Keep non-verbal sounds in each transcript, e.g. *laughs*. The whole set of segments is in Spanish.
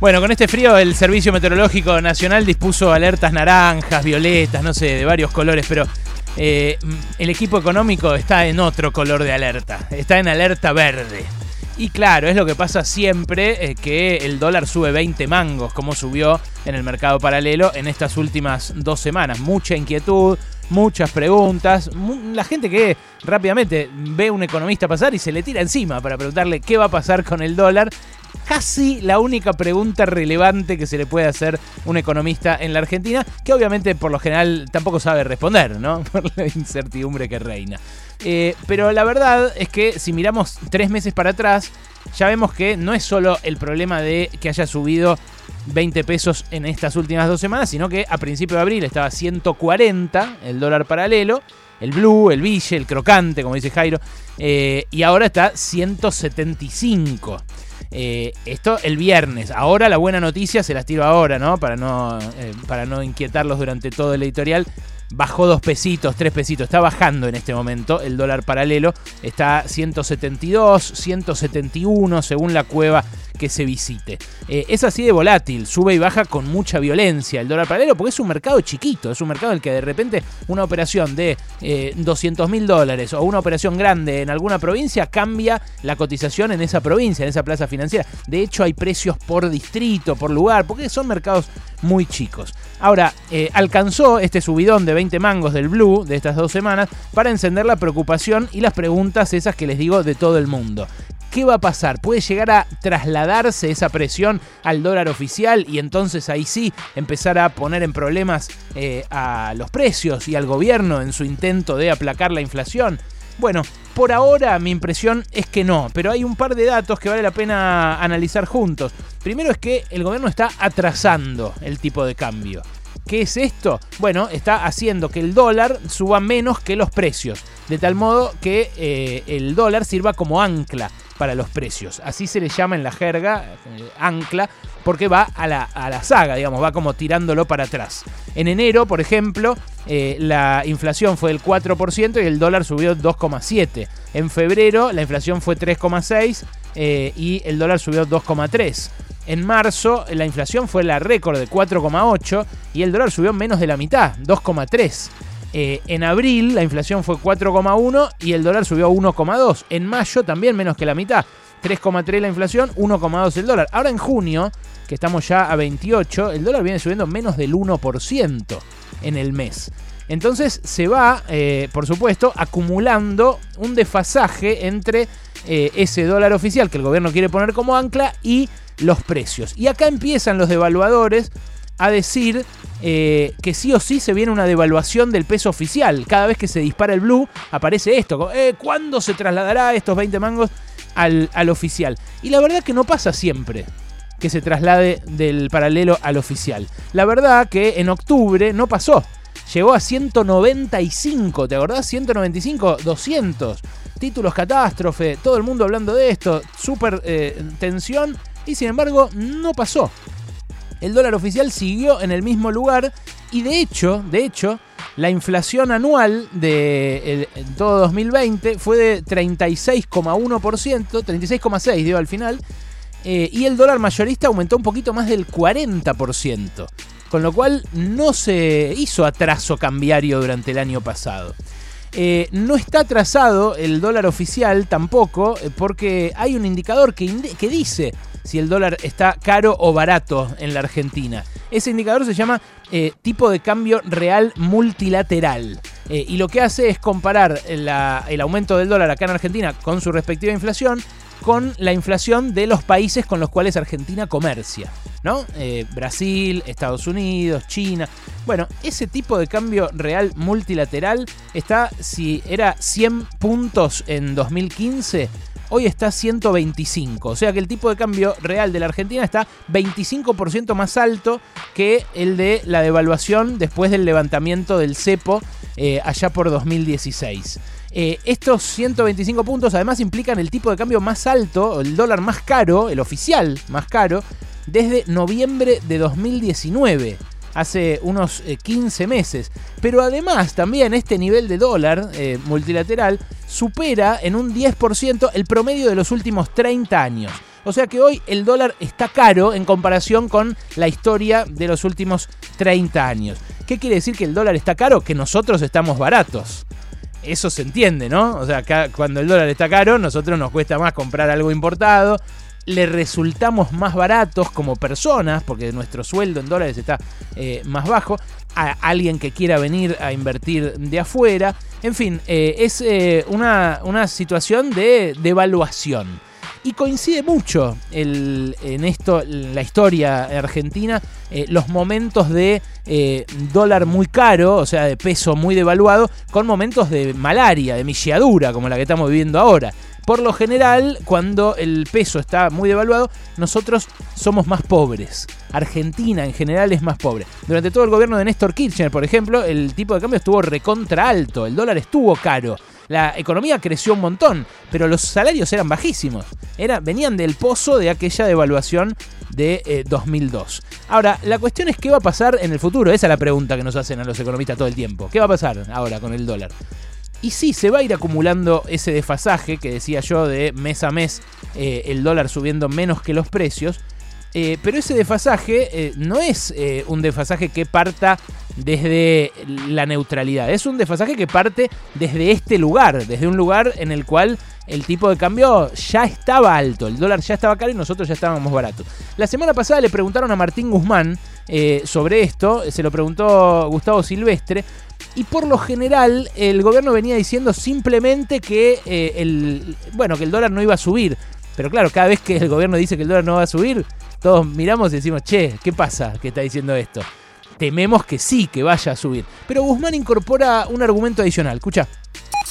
Bueno, con este frío el Servicio Meteorológico Nacional dispuso alertas naranjas, violetas, no sé, de varios colores, pero eh, el equipo económico está en otro color de alerta, está en alerta verde. Y claro, es lo que pasa siempre, eh, que el dólar sube 20 mangos, como subió en el mercado paralelo en estas últimas dos semanas. Mucha inquietud, muchas preguntas, la gente que rápidamente ve a un economista pasar y se le tira encima para preguntarle qué va a pasar con el dólar casi la única pregunta relevante que se le puede hacer un economista en la Argentina, que obviamente por lo general tampoco sabe responder, ¿no? *laughs* Por la incertidumbre que reina. Eh, pero la verdad es que si miramos tres meses para atrás, ya vemos que no es solo el problema de que haya subido 20 pesos en estas últimas dos semanas, sino que a principio de abril estaba 140 el dólar paralelo, el blue, el ville, el crocante, como dice Jairo, eh, y ahora está 175. Eh, esto el viernes. Ahora la buena noticia se las tiro ahora, ¿no? Para no, eh, para no inquietarlos durante todo el editorial bajó dos pesitos, tres pesitos. Está bajando en este momento el dólar paralelo. Está 172, 171 según la cueva que se visite. Eh, es así de volátil, sube y baja con mucha violencia el dólar paralelo porque es un mercado chiquito, es un mercado en el que de repente una operación de 200 mil dólares o una operación grande en alguna provincia cambia la cotización en esa provincia, en esa plaza financiera. De hecho hay precios por distrito, por lugar, porque son mercados muy chicos. Ahora, eh, alcanzó este subidón de 20 mangos del Blue de estas dos semanas para encender la preocupación y las preguntas esas que les digo de todo el mundo. ¿Qué va a pasar? ¿Puede llegar a trasladarse esa presión al dólar oficial y entonces ahí sí empezar a poner en problemas eh, a los precios y al gobierno en su intento de aplacar la inflación? Bueno, por ahora mi impresión es que no, pero hay un par de datos que vale la pena analizar juntos. Primero es que el gobierno está atrasando el tipo de cambio. ¿Qué es esto? Bueno, está haciendo que el dólar suba menos que los precios, de tal modo que eh, el dólar sirva como ancla para los precios. Así se le llama en la jerga, eh, ancla, porque va a la, a la, saga, digamos, va como tirándolo para atrás. En enero, por ejemplo, eh, la inflación fue del 4% y el dólar subió 2,7%. En febrero la inflación fue 3,6% y el dólar subió 2,3%. En marzo la inflación fue la récord de 4,8 y el dólar subió menos de la mitad, 2,3. Eh, en abril la inflación fue 4,1 y el dólar subió 1,2. En mayo también menos que la mitad, 3,3 la inflación, 1,2 el dólar. Ahora en junio, que estamos ya a 28, el dólar viene subiendo menos del 1% en el mes. Entonces se va, eh, por supuesto, acumulando un desfasaje entre eh, ese dólar oficial que el gobierno quiere poner como ancla y los precios. Y acá empiezan los devaluadores a decir eh, que sí o sí se viene una devaluación del peso oficial. Cada vez que se dispara el blue, aparece esto. Eh, ¿Cuándo se trasladará estos 20 mangos al, al oficial? Y la verdad que no pasa siempre que se traslade del paralelo al oficial. La verdad que en octubre no pasó. Llegó a 195, ¿te acordás? 195, 200. Títulos catástrofe, todo el mundo hablando de esto, super eh, tensión y sin embargo no pasó. El dólar oficial siguió en el mismo lugar y de hecho, de hecho, la inflación anual de todo 2020 fue de 36,1%, 36,6 dio al final, eh, y el dólar mayorista aumentó un poquito más del 40%, con lo cual no se hizo atraso cambiario durante el año pasado. Eh, no está atrasado el dólar oficial tampoco, eh, porque hay un indicador que, que dice si el dólar está caro o barato en la Argentina. Ese indicador se llama eh, tipo de cambio real multilateral. Y lo que hace es comparar el aumento del dólar acá en Argentina con su respectiva inflación con la inflación de los países con los cuales Argentina comercia. ¿no? Eh, Brasil, Estados Unidos, China. Bueno, ese tipo de cambio real multilateral está, si era 100 puntos en 2015, hoy está 125. O sea que el tipo de cambio real de la Argentina está 25% más alto que el de la devaluación después del levantamiento del cepo eh, allá por 2016. Eh, estos 125 puntos además implican el tipo de cambio más alto, el dólar más caro, el oficial más caro, desde noviembre de 2019 hace unos 15 eh, meses. Pero además también este nivel de dólar multilateral supera en un 10% el promedio de los últimos 30 años. O sea que hoy el dólar está caro en comparación con la historia de los últimos 30 años. ¿Qué quiere decir que el dólar está caro? Que nosotros estamos baratos. Eso se entiende, ¿no? O sea, cuando el dólar está caro, nosotros nos cuesta más comprar algo importado, le resultamos más baratos como personas, porque nuestro sueldo en dólares está eh, más bajo, a alguien que quiera venir a invertir de afuera. En fin, eh, es eh, una, situación de devaluación. Y coincide mucho en esto, la historia argentina, los momentos de dólar muy caro, o sea, de peso muy devaluado, con momentos de malaria, de milladura, como la que estamos viviendo ahora. Por lo general, cuando el peso está muy devaluado, nosotros somos más pobres. Argentina en general es más pobre. Durante todo el gobierno de Néstor Kirchner, por ejemplo, el tipo de cambio estuvo recontra alto, el dólar estuvo caro. La economía creció un montón, pero los salarios eran bajísimos. Era, venían del pozo de aquella devaluación de 2002. Eh, ahora, la cuestión es qué va a pasar en el futuro. Esa es la pregunta que nos hacen a los economistas todo el tiempo. ¿Qué va a pasar ahora con el dólar? Y sí, se va a ir acumulando ese desfasaje que decía yo de mes a mes eh, el dólar subiendo menos que los precios. Eh, pero ese desfasaje eh, no es un desfasaje que parta desde la neutralidad, es un desfasaje que parte desde este lugar, desde un lugar en el cual el tipo de cambio ya estaba alto, el dólar ya estaba caro y nosotros ya estábamos baratos. La semana pasada le preguntaron a Martín Guzmán sobre esto, se lo preguntó Gustavo Silvestre, y por lo general el gobierno venía diciendo simplemente que eh, el bueno que el dólar no iba a subir. Pero claro, cada vez que el gobierno dice que el dólar no va a subir, todos miramos y decimos, che, ¿qué pasa que está diciendo esto? Tememos que sí, que vaya a subir. Pero Guzmán incorpora un argumento adicional. Escucha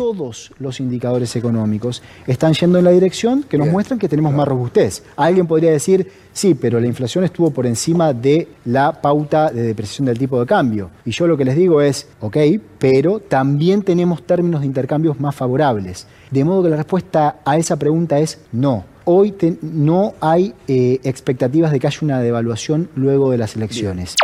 todos los indicadores económicos están yendo en la dirección que nos muestran que tenemos más robustez. Alguien podría decir, sí, pero la inflación estuvo por encima de la pauta de depreciación del tipo de cambio. Y yo lo que les digo es, ok, pero también tenemos términos de intercambios más favorables. De modo que la respuesta a esa pregunta es no. Hoy no hay eh, expectativas de que haya una devaluación luego de las elecciones.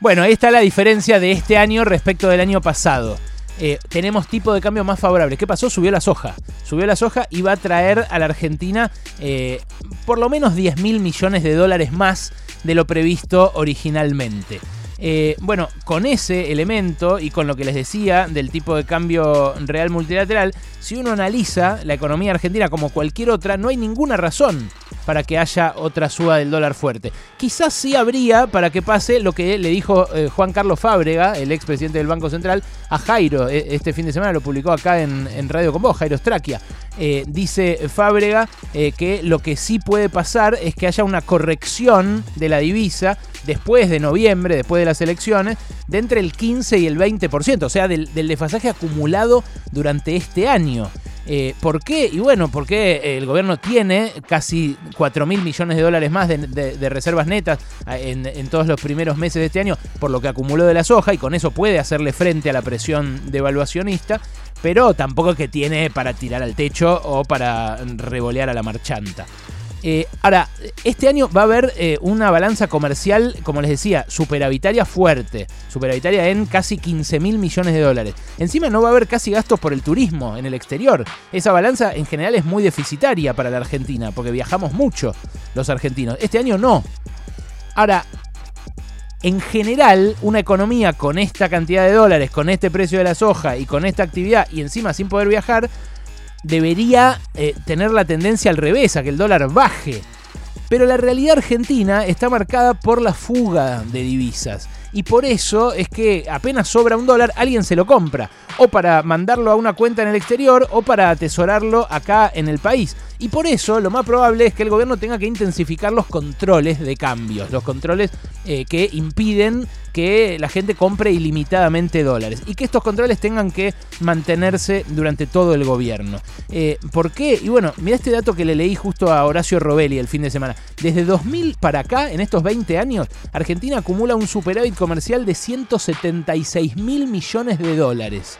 Bueno, ahí está la diferencia de este año respecto del año pasado. Eh, tenemos tipo de cambio más favorable. ¿Qué pasó? Subió la soja. Subió la soja y va a traer a la Argentina eh, por lo menos 10 mil millones de dólares más de lo previsto originalmente. Eh, bueno, con ese elemento y con lo que les decía del tipo de cambio real multilateral, si uno analiza la economía argentina como cualquier otra, no hay ninguna razón para que haya otra suba del dólar fuerte. Quizás sí habría para que pase lo que le dijo eh, Juan Carlos Fábrega, el expresidente del Banco Central, a Jairo. E, este fin de semana lo publicó acá en, Radio con vos, Jairo Straquia. Eh, dice Fábrega que lo que sí puede pasar es que haya una corrección de la divisa después de noviembre, después de las elecciones, de entre el 15 y el 20%, o sea, del, desfasaje acumulado durante este año. Eh, ¿Por qué? Y bueno, porque el gobierno tiene casi 4 mil millones de dólares más de, reservas netas en, en, todos los primeros meses de este año, por lo que acumuló de la soja, y con eso puede hacerle frente a la presión devaluacionista, pero tampoco que tiene para tirar al techo o para revolear a la marchanta. Eh, ahora, este año va a haber eh, una balanza comercial, como les decía, superavitaria fuerte. Superavitaria en casi 15 mil millones de dólares. Encima no va a haber casi gastos por el turismo en el exterior. Esa balanza en general es muy deficitaria para la Argentina, porque viajamos mucho los argentinos. Este año no. Ahora, en general, una economía con esta cantidad de dólares, con este precio de la soja y con esta actividad y encima sin poder viajar, debería eh, tener la tendencia al revés, a que el dólar baje. Pero la realidad argentina está marcada por la fuga de divisas. Y por eso es que apenas sobra un dólar, alguien se lo compra. O para mandarlo a una cuenta en el exterior o para atesorarlo acá en el país. Y por eso lo más probable es que el gobierno tenga que intensificar los controles de cambios. Los controles eh, que impiden que la gente compre ilimitadamente dólares y que estos controles tengan que mantenerse durante todo el gobierno. Eh, ¿Por qué? Y bueno, mira este dato que le leí justo a Horacio Robelli el fin de semana. Desde 2000 para acá, en estos 20 años, Argentina acumula un superávit comercial de 176 mil millones de dólares.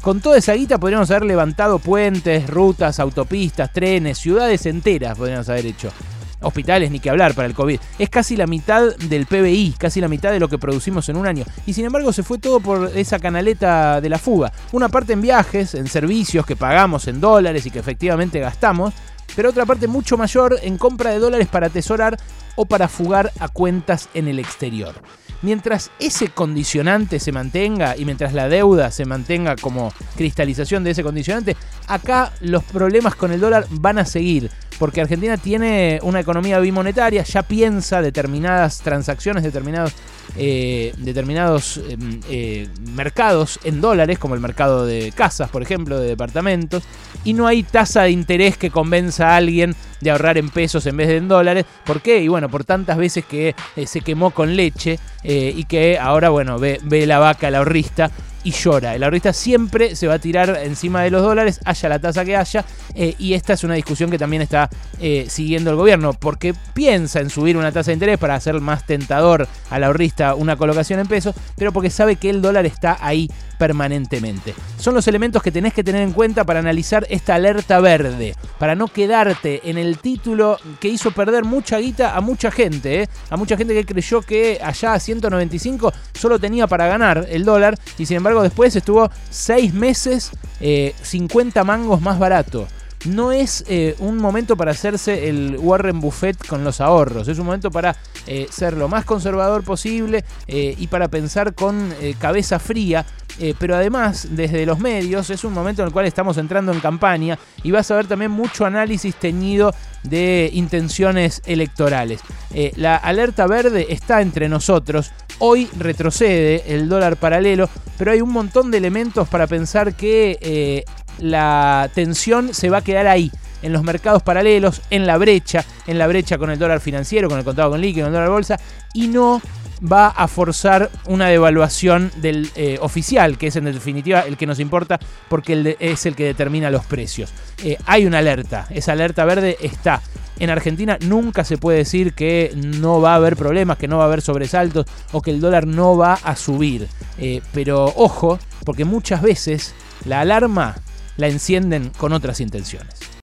Con toda esa guita podríamos haber levantado puentes, rutas, autopistas, trenes, ciudades enteras podríamos haber hecho hospitales ni que hablar para el COVID. Es casi la mitad del PBI, casi la mitad de lo que producimos en un año. Y sin embargo se fue todo por esa canaleta de la fuga. Una parte en viajes, en servicios que pagamos en dólares y que efectivamente gastamos. pero otra parte mucho mayor en compra de dólares para atesorar o para fugar a cuentas en el exterior. Mientras ese condicionante se mantenga y mientras la deuda se mantenga como cristalización de ese condicionante, acá los problemas con el dólar van a seguir, porque Argentina tiene una economía bimonetaria, ya piensa determinadas transacciones, determinados eh, determinados em, eh, mercados en dólares, como el mercado de casas, por ejemplo, de departamentos, y no hay tasa de interés que convenza a alguien de ahorrar en pesos en vez de en dólares. ¿Por qué? Y bueno, por tantas veces que eh, se quemó con leche y que ahora, bueno, ve, la vaca, la ahorrista, y llora. El ahorrista siempre se va a tirar encima de los dólares, haya la tasa que haya, eh, y esta es una discusión que también está eh, siguiendo el gobierno, porque piensa en subir una tasa de interés para hacer más tentador al ahorrista una colocación en pesos, pero porque sabe que el dólar está ahí permanentemente. Son los elementos que tenés que tener en cuenta para analizar esta alerta verde, para no quedarte en el título que hizo perder mucha guita a mucha gente, ¿eh? a mucha gente que creyó que allá a 195 solo tenía para ganar el dólar y sin embargo después estuvo 6 meses 50 eh, mangos más barato no es eh, un momento para hacerse el Warren Buffett con los ahorros, es un momento para eh, ser lo más conservador posible eh, y para pensar con cabeza fría. pero además, desde los medios, es un momento en el cual estamos entrando en campaña y vas a ver también mucho análisis teñido de intenciones electorales. la alerta verde está entre nosotros. Hoy retrocede el dólar paralelo, pero hay un montón de elementos para pensar que la tensión se va a quedar ahí, en los mercados paralelos, en la brecha, en la brecha con el dólar financiero, con el contado con líquido, con el dólar bolsa, y no va a forzar una devaluación del eh, oficial, que es en definitiva el que nos importa porque es el que determina los precios. Eh, hay una alerta, esa alerta verde está. En Argentina nunca se puede decir que no va a haber problemas, que no va a haber sobresaltos o que el dólar no va a subir. Eh, pero ojo, porque muchas veces la alarma la encienden con otras intenciones.